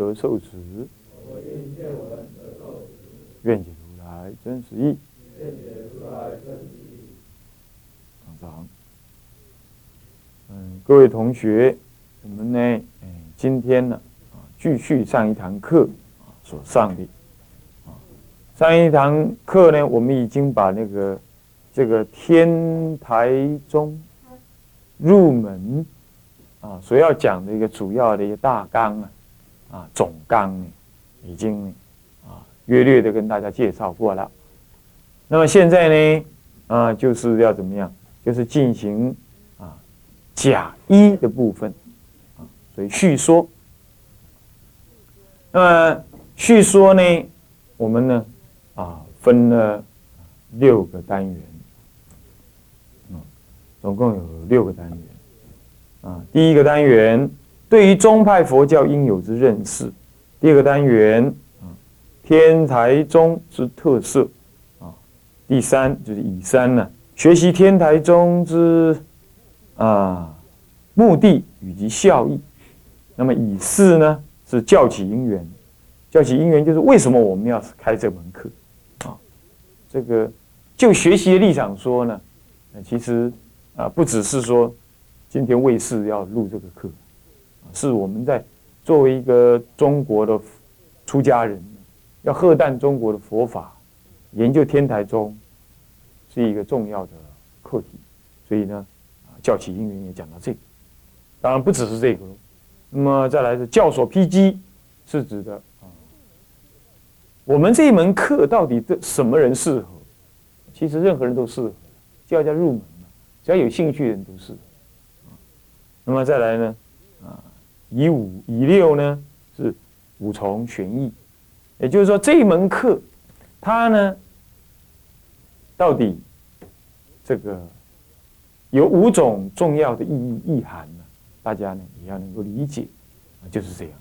得受持，愿解如来真实义。长长，嗯，各位同学，我们呢，哎，今天呢，啊，继续上一堂课啊所上的。上一堂课呢，我们已经把那个这个天台宗入门啊，所要讲的一个主要的一个大纲啊，啊总纲呢，已经啊约略的跟大家介绍过了。那么现在呢，啊就是要怎么样？就是进行啊假一的部分啊，所以叙说。那么叙说呢，我们呢？啊，分了六个单元，总共有六个单元。啊，第一个单元对于宗派佛教应有之认识；第二个单元啊，天台宗之特色；啊，第三就是以三呢，学习天台宗之啊目的以及效益。那么以四呢是教起因缘，教起因缘就是为什么我们要开这门课。啊这个就学习的立场说呢，其实啊，不只是说今天卫视要录这个课，是我们在作为一个中国的出家人，要喝淡中国的佛法，研究天台宗是一个重要的课题。所以呢，教起因缘也讲到这个，当然不只是这个。那么再来是教所披基，是指的啊。我们这一门课到底对什么人适合？其实任何人都适合，教家入门嘛，只要有兴趣的人都适合。那么再来呢？啊，以五以六呢是五重玄义，也就是说这一门课，它呢到底这个有五种重要的意义意涵呢？大家呢也要能够理解，就是这样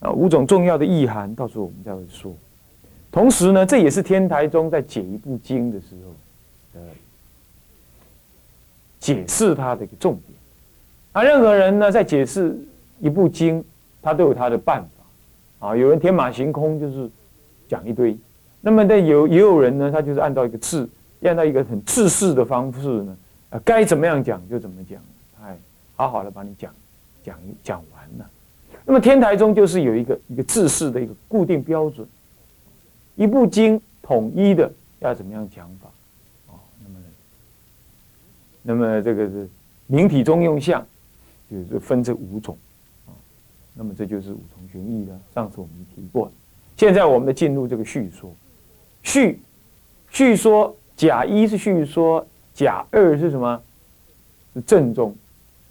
啊，五种重要的意涵，到时候我们再会说。同时呢，这也是天台宗在解一部经的时候，呃，解释它的一个重点。啊，任何人呢在解释一部经，他都有他的办法。啊，有人天马行空，就是讲一堆；那么呢，有也有人呢，他就是按照一个字，按照一个很自式的方式呢，啊，该怎么样讲就怎么讲，哎，好好的把你讲讲讲完了。那么天台宗就是有一个一个自式的一个固定标准。一部经统一的要怎么样讲法？哦，那么，那么这个是明体中用相，就是分这五种。那么这就是五重玄义了。上次我们提过，现在我们的进入这个叙说，叙叙说甲一是叙说，甲二是什么？是正宗，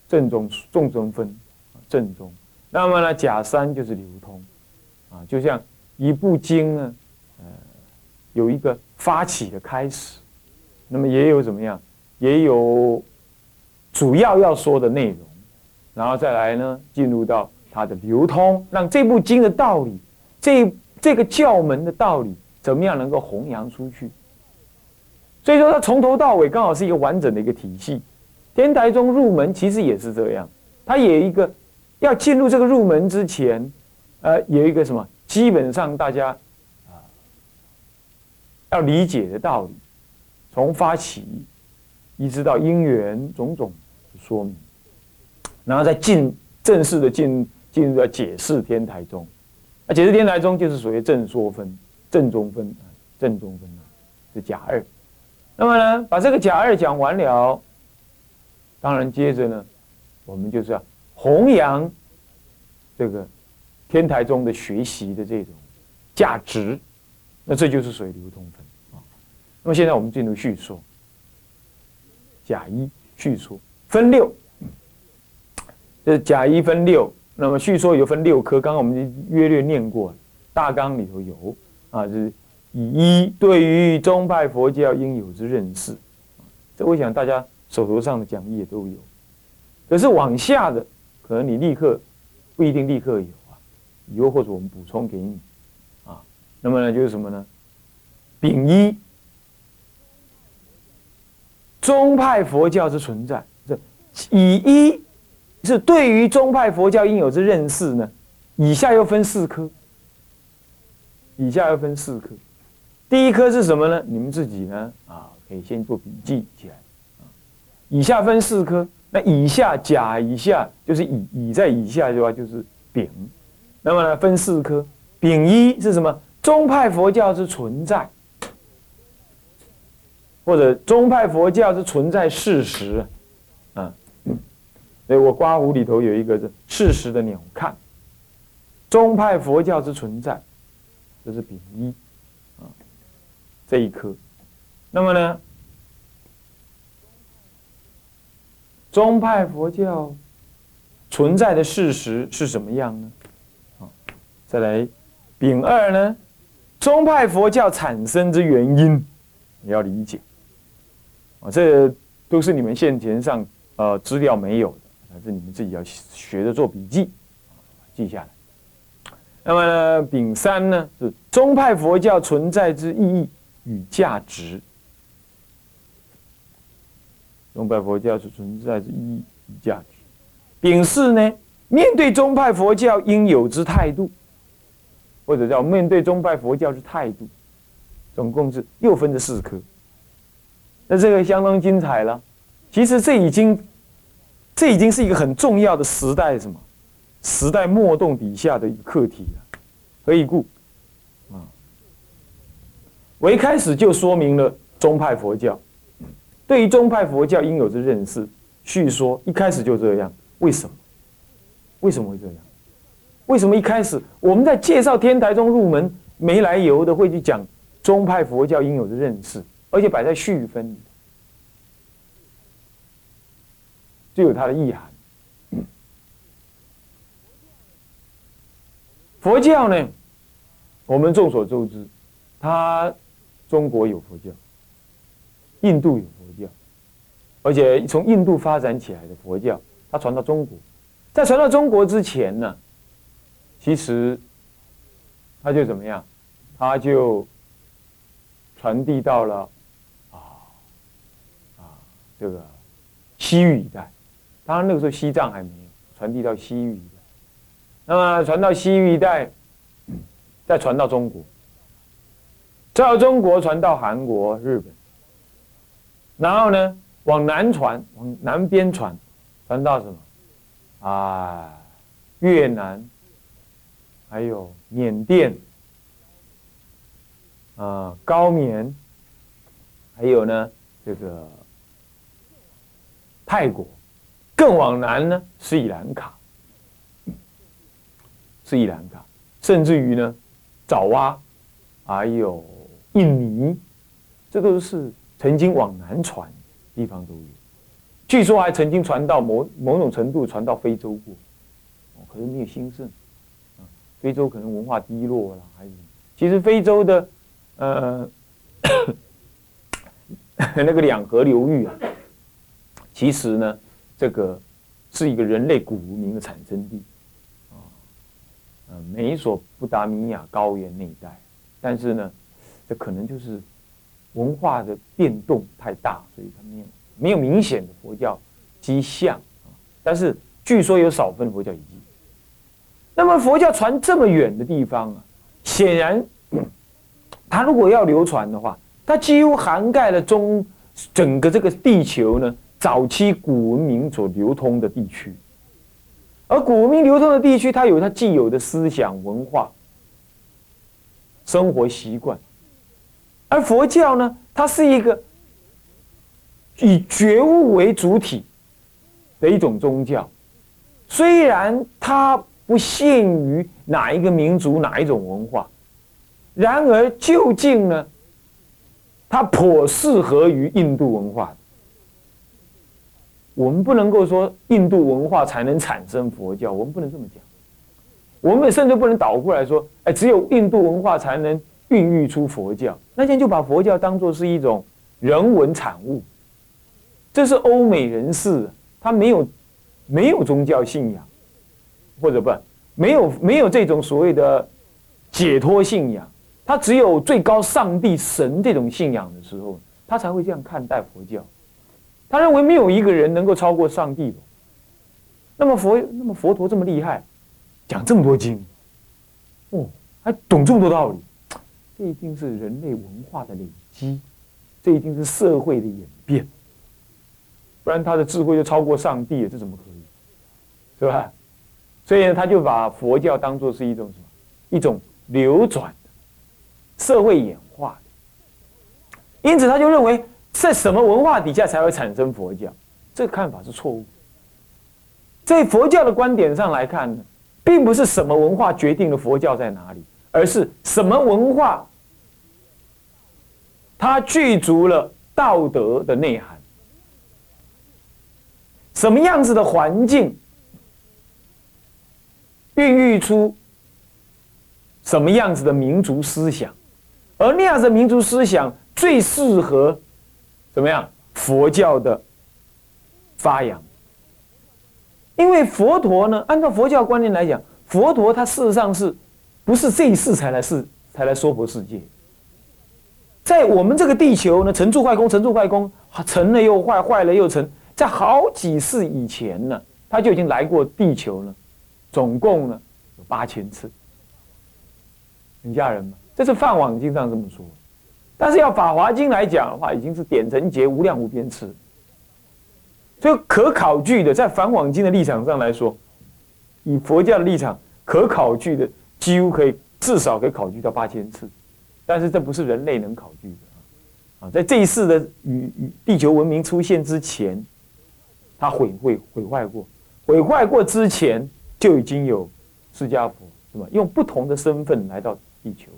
正宗重中分，正宗。那么呢，甲三就是流通啊，就像一部经呢。呃有一个发起的开始，那么也有怎么样？也有主要要说的内容，然后再来呢，进入到它的流通，让这部经的道理，这这个教门的道理，怎么样能够弘扬出去？所以说，它从头到尾刚好是一个完整的一个体系。天台宗入门其实也是这样，它也一个要进入这个入门之前，呃，有一个什么？基本上大家啊。要理解的道理，从发起一直到因缘种种说明，然后再进正式的进进入到解释天台宗，啊，解释天台宗就是属于正说分、正中分，正中分啊，是甲二。那么呢，把这个甲二讲完了，当然接着呢，我们就是要弘扬这个天台宗的学习的这种价值。那这就是属于流通分啊。那么现在我们进入叙说，甲一叙说分六，这甲一分六，那么叙说有分六科，刚刚我们约略念过，大纲里头有啊，就是以一对于宗派佛教应有之认识，这我想大家手头上的讲义也都有。可是往下的，可能你立刻不一定立刻有啊，以后或者我们补充给你啊。那么呢，就是什么呢？丙一，宗派佛教之存在，这以一。是对于宗派佛教应有之认识呢，以下又分四科。以下又分四科，第一科是什么呢？你们自己呢啊，可以先做笔记起来。以下分四科，那以下甲以下就是乙，乙在以下的话就是丙。那么呢，分四科，丙一是什么？宗派佛教之存在，或者宗派佛教之存在事实。啊所以我刮胡里头有一个是事实的鸟瞰，宗派佛教之存在，这是丙一啊这一颗。那么呢，宗派佛教存在的事实是什么样呢？啊，再来丙二呢，宗派佛教产生之原因，你要理解啊，这都是你们现前上呃资料没有的。是你们自己要学着做笔记，记下来。那么，丙三呢是宗派佛教存在之意义与价值。宗派佛教是存在之意义与价值。丙四呢，面对宗派佛教应有之态度，或者叫面对宗派佛教之态度，总共是又分这四科。那这个相当精彩了。其实这已经。这已经是一个很重要的时代，什么时代脉动底下的一个课题了。何以故？啊，我一开始就说明了宗派佛教对于宗派佛教应有之认识。叙说一开始就这样，为什么？为什么会这样？为什么一开始我们在介绍天台宗入门没来由的会去讲宗派佛教应有的认识，而且摆在序分里？就有它的意涵。佛教呢，我们众所周知，它中国有佛教，印度有佛教，而且从印度发展起来的佛教，它传到中国，在传到中国之前呢，其实它就怎么样，它就传递到了啊啊这个西域一带。当然，那个时候西藏还没有传递到西域一带，那么传到西域一带，再传到中国，再到中国传到韩国、日本，然后呢往南传，往南边传，传到什么？啊，越南，还有缅甸，啊，高棉，还有呢这个泰国。更往南呢，斯里兰卡，斯里兰卡，甚至于呢，爪哇，还有印尼，这都是曾经往南传地方都有。据说还曾经传到某某种程度传到非洲过，可是没有兴盛。非洲可能文化低落了，还是其实非洲的呃 那个两河流域啊，其实呢。这个是一个人类古文明的产生地，啊，呃，美索不达米亚高原那一带，但是呢，这可能就是文化的变动太大，所以它没有没有明显的佛教迹象。但是据说有少分佛教遗迹。那么佛教传这么远的地方啊，显然，它如果要流传的话，它几乎涵盖了中整个这个地球呢。早期古文明所流通的地区，而古文明流通的地区，它有它既有的思想文化、生活习惯，而佛教呢，它是一个以觉悟为主体的一种宗教。虽然它不限于哪一个民族、哪一种文化，然而究竟呢，它颇适合于印度文化。我们不能够说印度文化才能产生佛教，我们不能这么讲。我们甚至不能倒过来说，哎，只有印度文化才能孕育出佛教。那现在就把佛教当做是一种人文产物，这是欧美人士，他没有没有宗教信仰，或者不没有没有这种所谓的解脱信仰，他只有最高上帝神这种信仰的时候，他才会这样看待佛教。他认为没有一个人能够超过上帝。那么佛，那么佛陀这么厉害，讲这么多经，哦，还懂这么多道理，这一定是人类文化的累积，这一定是社会的演变，不然他的智慧就超过上帝了，这怎么可以？是吧？所以，他就把佛教当做是一种什么？一种流转的社会演化，因此他就认为。在什么文化底下才会产生佛教？这个看法是错误。在佛教的观点上来看呢，并不是什么文化决定了佛教在哪里，而是什么文化它具足了道德的内涵，什么样子的环境孕育出什么样子的民族思想，而那样子的民族思想最适合。怎么样？佛教的发扬，因为佛陀呢，按照佛教观念来讲，佛陀他事实上是不是这一世才来世才来说佛世界？在我们这个地球呢，成住坏空，成住坏空，成了又坏，坏了又成，在好几世以前呢，他就已经来过地球了，总共呢有八千次，很吓人吗？这是《梵网经》上这么说。但是要《法华经》来讲的话，已经是点成劫无量无边次，所以可考据的，在《梵网经》的立场上来说，以佛教的立场，可考据的几乎可以至少可以考据到八千次，但是这不是人类能考据的啊！在这一世的与与地球文明出现之前，它毁毁毁坏过，毁坏过之前就已经有释迦佛，是吧？用不同的身份来到地球，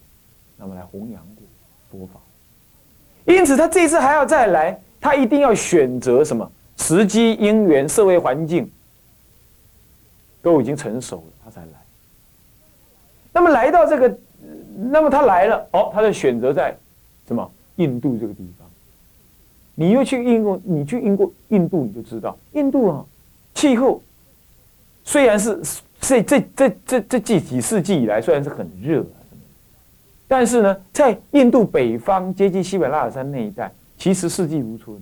那么来弘扬过佛法。因此，他这次还要再来，他一定要选择什么时机、因缘、社会环境都已经成熟了，他才来。那么来到这个，那么他来了，哦，他就选择在什么印度这个地方。你又去印度，你去印度，印度你就知道，印度啊，气候虽然是这这这这这几几世纪以来，虽然是很热。但是呢，在印度北方接近喜马拉雅山那一带，其实四季如春。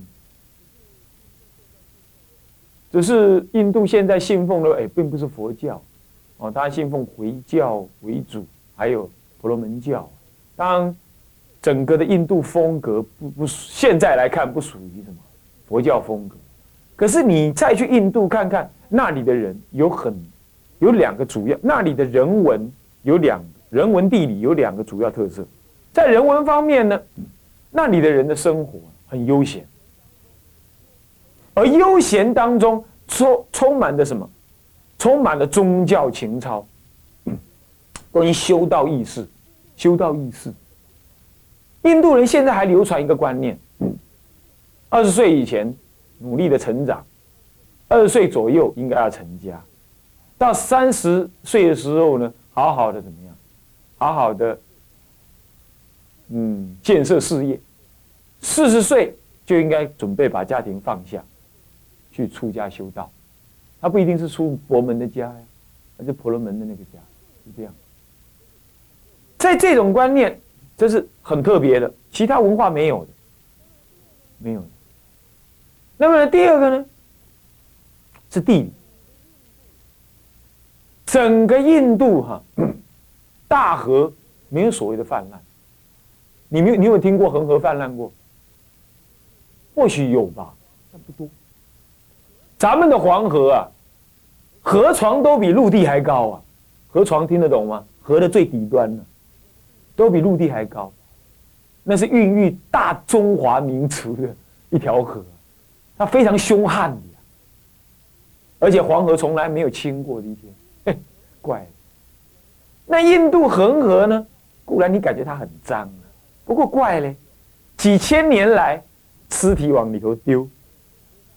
只是印度现在信奉的哎，并不是佛教，哦，他信奉回教为主，还有婆罗门教。当整个的印度风格不不，现在来看不属于什么佛教风格。可是你再去印度看看，那里的人有很有两个主要，那里的人文有两。人文地理有两个主要特色，在人文方面呢，那里的人的生活很悠闲，而悠闲当中充充满着什么？充满了宗教情操，关于修道意识，修道意识。印度人现在还流传一个观念：二十岁以前努力的成长，二十岁左右应该要成家，到三十岁的时候呢，好好的怎么样？好好的，嗯，建设事业。四十岁就应该准备把家庭放下，去出家修道。他不一定是出佛门的家呀，而是婆罗门的那个家，是这样。在这种观念，这是很特别的，其他文化没有的，没有的。那么第二个呢，是地理。整个印度哈。大河没有所谓的泛滥，你没有你有听过恒河泛滥过？或许有吧，但不多。咱们的黄河啊，河床都比陆地还高啊，河床听得懂吗？河的最底端呢，都比陆地还高，那是孕育大中华民族的一条河，它非常凶悍的，而且黄河从来没有清过的一天，嘿，怪。那印度恒河呢？固然你感觉它很脏啊，不过怪嘞，几千年来，尸体往里头丢，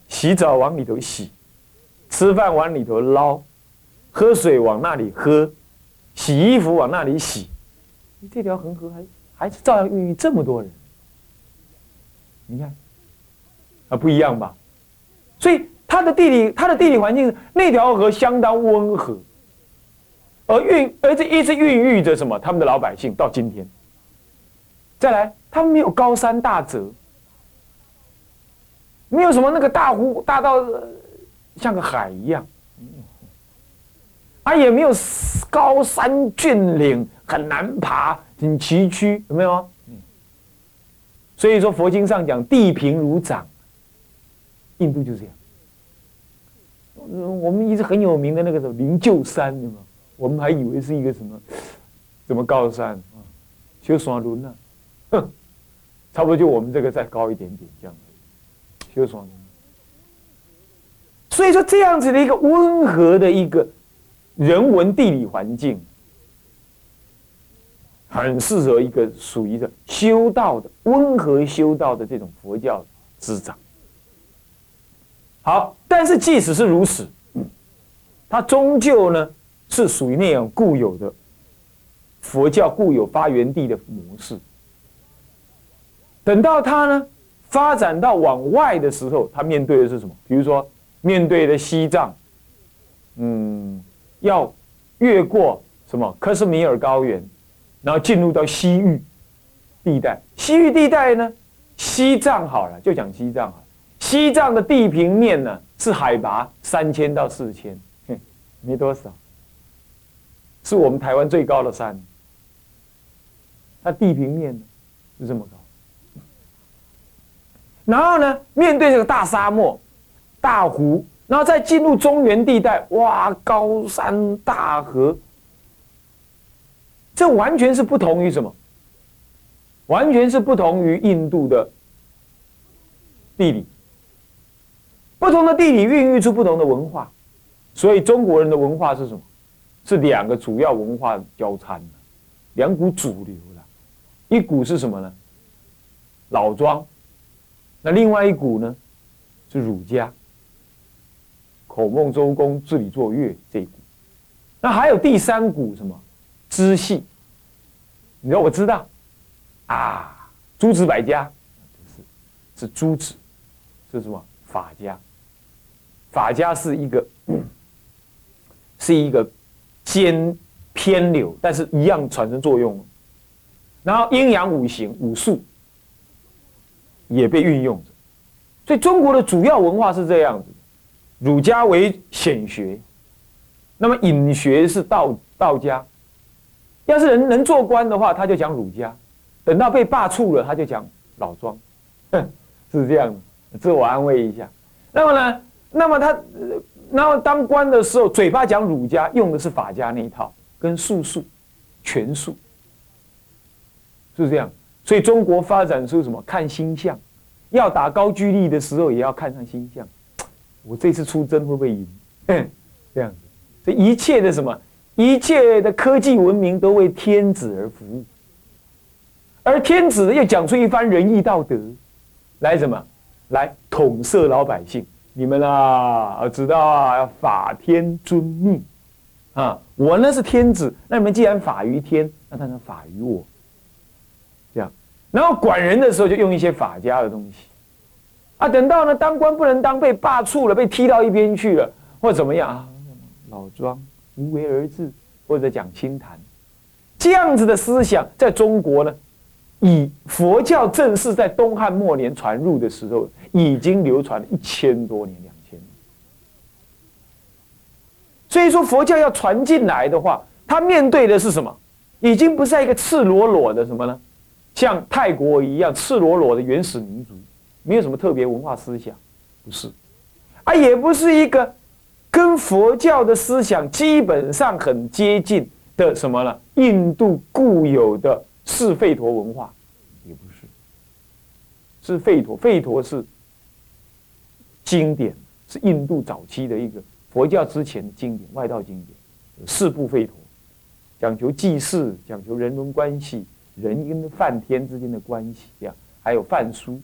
洗澡往里头洗，吃饭往里头捞，喝水往那里喝，洗衣服往那里洗，这条恒河还还是照样孕育这么多人。你看，啊，不一样吧？所以它的地理，它的地理环境，那条河相当温和，而孕，而且一直孕育着什么？他们的老百姓到今天。再来，他们没有高山大泽，没有什么那个大湖大到像个海一样，啊，也没有高山峻岭很难爬，很崎岖，有没有？所以说佛经上讲地平如掌，印度就这样。我们一直很有名的那个什么灵鹫山，对吗？我们还以为是一个什么什么高山啊，修双轮呢，哼，差不多就我们这个再高一点点这样子，修双轮。所以说这样子的一个温和的一个人文地理环境。很适合一个属于的修道的温和修道的这种佛教滋长。好，但是即使是如此，它终究呢是属于那样固有的佛教固有发源地的模式。等到它呢发展到往外的时候，它面对的是什么？比如说面对的西藏，嗯，要越过什么克什米尔高原。然后进入到西域地带，西域地带呢，西藏好了，就讲西藏好了。西藏的地平面呢是海拔三千到四千，没多少，是我们台湾最高的山。它地平面呢是这么高，然后呢，面对这个大沙漠、大湖，然后再进入中原地带，哇，高山大河。这完全是不同于什么？完全是不同于印度的地理。不同的地理孕育出不同的文化，所以中国人的文化是什么？是两个主要文化交参的，两股主流的。一股是什么呢？老庄。那另外一股呢？是儒家。孔孟周公治理作乐这一股。那还有第三股什么？支系。你说我知道，啊，诸子百家，是是诸子，是什么法家？法家是一个，是一个兼偏流，但是一样产生作用。然后阴阳五行、武术也被运用着，所以中国的主要文化是这样子：儒家为显学，那么隐学是道道家。要是人能做官的话，他就讲儒家；等到被罢黜了，他就讲老庄，哼 是这样的，自我安慰一下。那么呢？那么他，然后当官的时候，嘴巴讲儒家，用的是法家那一套，跟术数、权术，是这样。所以中国发展出什么？看星象，要打高句丽的时候，也要看上星象。我这次出征会不会赢？这样子，这一切的什么？一切的科技文明都为天子而服务，而天子又讲出一番仁义道德，来什么？来统摄老百姓。你们啊，知道啊，要法天尊命啊。我呢是天子，那你们既然法于天，那当然法于我。这样，然后管人的时候就用一些法家的东西啊。等到呢当官不能当，被罢黜了，被踢到一边去了，或怎么样啊？老庄。无为而治，或者讲清谈，这样子的思想，在中国呢，以佛教正式在东汉末年传入的时候，已经流传了一千多年、两千年。所以说，佛教要传进来的话，它面对的是什么？已经不是一个赤裸裸的什么呢？像泰国一样赤裸裸的原始民族，没有什么特别文化思想，不是，啊，也不是一个。跟佛教的思想基本上很接近的什么呢？印度固有的是吠陀文化，也不是，是吠陀。吠陀是经典，是印度早期的一个佛教之前的经典，外道经典。四部吠陀讲求祭祀，讲求人伦关系，人跟梵天之间的关系呀，还有梵书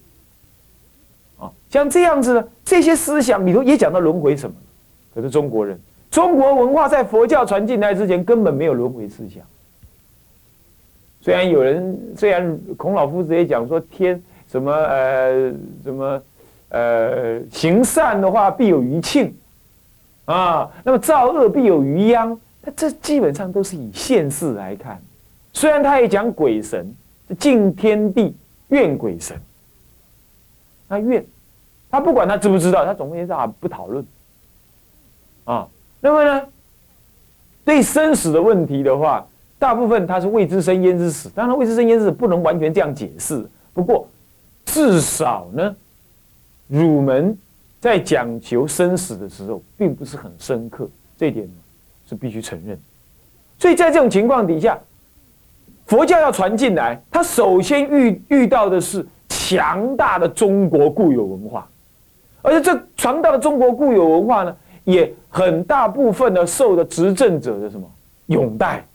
啊，像这样子的这些思想里头也讲到轮回什么。可是中国人中国文化在佛教传进来之前根本没有轮回思想。虽然有人，虽然孔老夫子也讲说天什么呃什么呃行善的话必有余庆啊，那么造恶必有余殃。那这基本上都是以现世来看。虽然他也讲鬼神，敬天地怨鬼神，他怨他不管他知不知道，他总归是啊不讨论啊。那么呢，对生死的问题的话。大部分他是未知生焉知死，当然未知生焉知死不能完全这样解释。不过至少呢，儒门在讲求生死的时候，并不是很深刻，这点是必须承认。所以在这种情况底下，佛教要传进来，他首先遇遇到的是强大的中国固有文化，而且这传到的中国固有文化呢，也很大部分的受的执政者的什么拥戴。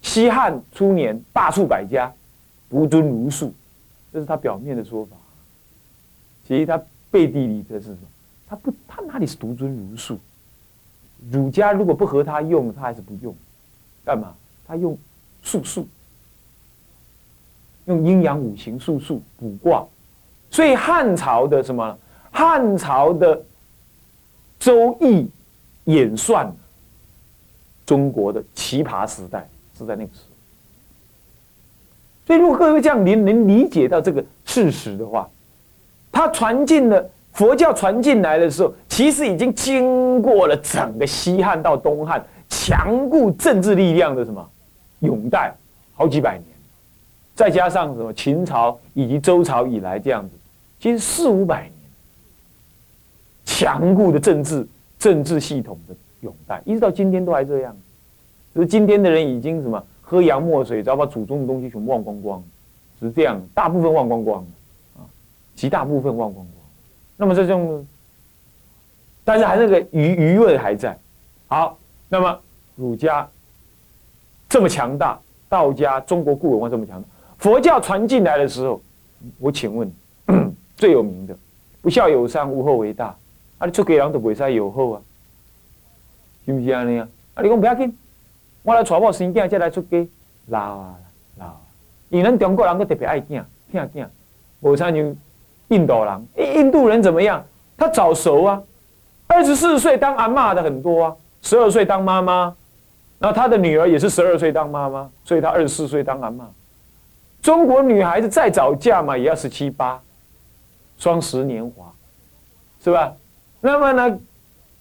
西汉初年，罢黜百家，独尊儒术，这是他表面的说法。其实他背地里的是什么？他不，他哪里是独尊儒术？儒家如果不和他用，他还是不用。干嘛？他用术数，用阴阳五行术数卜卦。所以汉朝的什么？汉朝的周易演算中国的奇葩时代。是在那个时候，所以如果各位这样能能理解到这个事实的话，他传进了佛教传进来的时候，其实已经经过了整个西汉到东汉强固政治力量的什么拥戴好几百年，再加上什么秦朝以及周朝以来这样子，其实四五百年强固的政治政治系统的拥戴，一直到今天都还这样。只是今天的人已经什么喝洋墨水，只要把祖宗的东西全部忘光光，只是这样，大部分忘光光，极大部分忘光光。那么这种，但是还那个余余味还在。好，那么儒家这么强大，道家、中国古文化这么强大，佛教传进来的时候，我请问 最有名的“不孝有三，无后为大”，啊，你出家人都不使有后啊，是不是安尼啊？啊，你讲不要紧。我来带某生囝，再来出家，老啊老啊！因咱中国人都特别爱囝，疼囝，无像印度人。印度人怎么样？他早熟啊，二十四岁当阿妈的很多啊，十二岁当妈妈，然后他的女儿也是十二岁当妈妈，所以他二十四岁当阿妈。中国女孩子再早嫁嘛，也要十七八，双十年华，是吧？那么呢，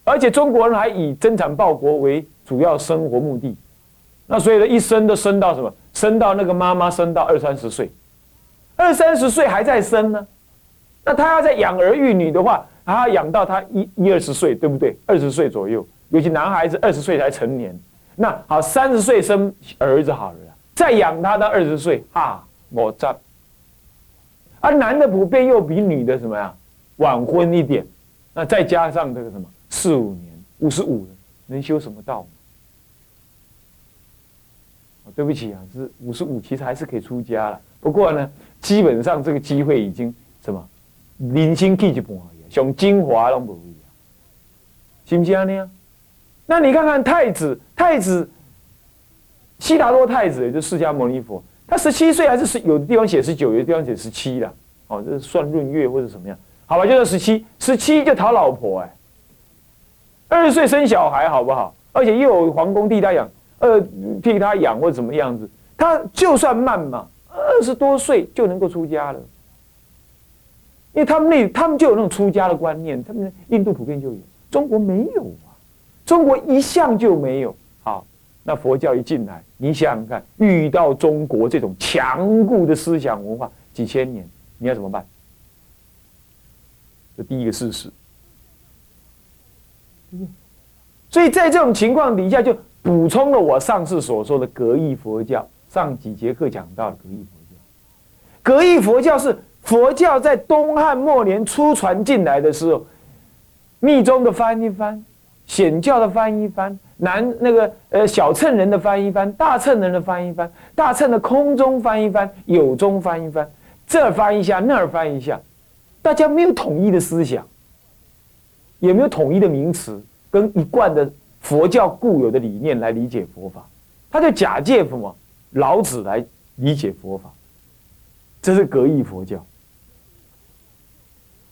而且中国人还以增产报国为主要生活目的。那所以呢，一生都生到什么？生到那个妈妈生到二三十岁，二三十岁还在生呢。那他要在养儿育女的话，他养到他一一二十岁，对不对？二十岁左右，尤其男孩子二十岁才成年。那好，三十岁生儿子好了，再养他到二十岁，哈，我赞。而男的普遍又比女的什么呀，晚婚一点。那再加上这个什么四五年，五十五了，能修什么道？对不起啊，是五十五，其实还是可以出家了。不过呢，基本上这个机会已经什么零星 K 一半，像精华都不一样，是不是安尼啊？那你看看太子，太子悉达多太子，也就释迦牟尼佛，他十七岁还是十，有的地方写十九，有的地方写十七的，哦，这是算闰月或者什么样？好吧，就是十七，十七就讨老婆哎，二十岁生小孩好不好？而且又有皇宫替他养。呃，替他养或怎么样子，他就算慢嘛，二十多岁就能够出家了，因为他们那他们就有那种出家的观念，他们印度普遍就有，中国没有啊，中国一向就没有。好，那佛教一进来，你想想看，遇到中国这种强固的思想文化几千年，你要怎么办？这第一个事实，所以在这种情况底下就。补充了我上次所说的格义佛教，上几节课讲到的格义佛教。格义佛教是佛教在东汉末年初传进来的时候，密宗的翻一翻，显教的翻一翻，南那个呃小乘人的翻一翻，大乘人的翻一翻，大乘的空中翻一翻，有中翻一翻，这翻一下，那儿翻一下，大家没有统一的思想，也没有统一的名词跟一贯的佛教固有的理念来理解佛法，他就假借什么老子来理解佛法，这是格义佛教。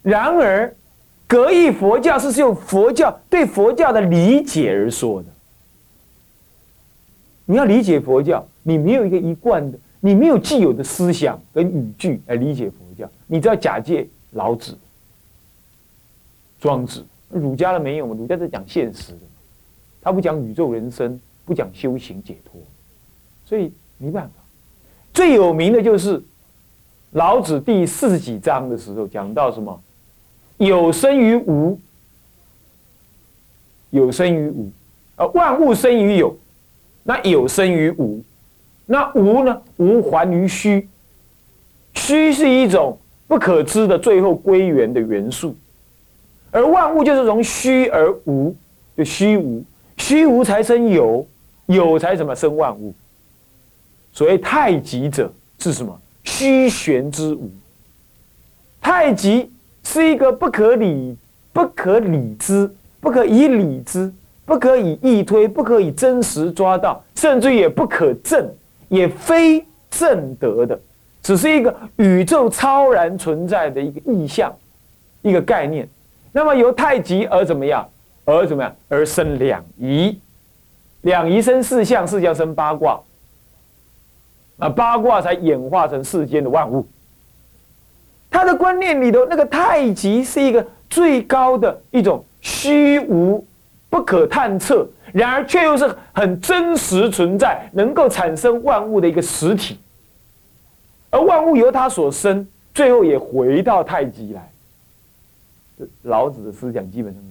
然而，格义佛教是用佛教对佛教的理解而说的。你要理解佛教，你没有一个一贯的，你没有既有的思想跟语句来理解佛教，你只要假借老子、庄子。儒家的没有嘛？儒家是讲现实的，他不讲宇宙人生，不讲修行解脱，所以没办法。最有名的就是老子第四十几章的时候讲到什么？有生于无，有生于无，啊，万物生于有，那有生于无，那无呢？无还于虚，虚是一种不可知的，最后归元的元素。而万物就是从虚而无，就虚无，虚无才生有，有才什么生万物。所谓太极者是什么？虚玄之无。太极是一个不可理、不可理之、不可以理之、不可以意推、不可以真实抓到，甚至也不可证，也非证得的，只是一个宇宙超然存在的一个意象，一个概念。那么由太极而怎么样？而怎么样？而生两仪，两仪生四象，四象生八卦，啊，八卦才演化成世间的万物。他的观念里头，那个太极是一个最高的一种虚无、不可探测，然而却又是很真实存在，能够产生万物的一个实体。而万物由他所生，最后也回到太极来。老子的思想基本上。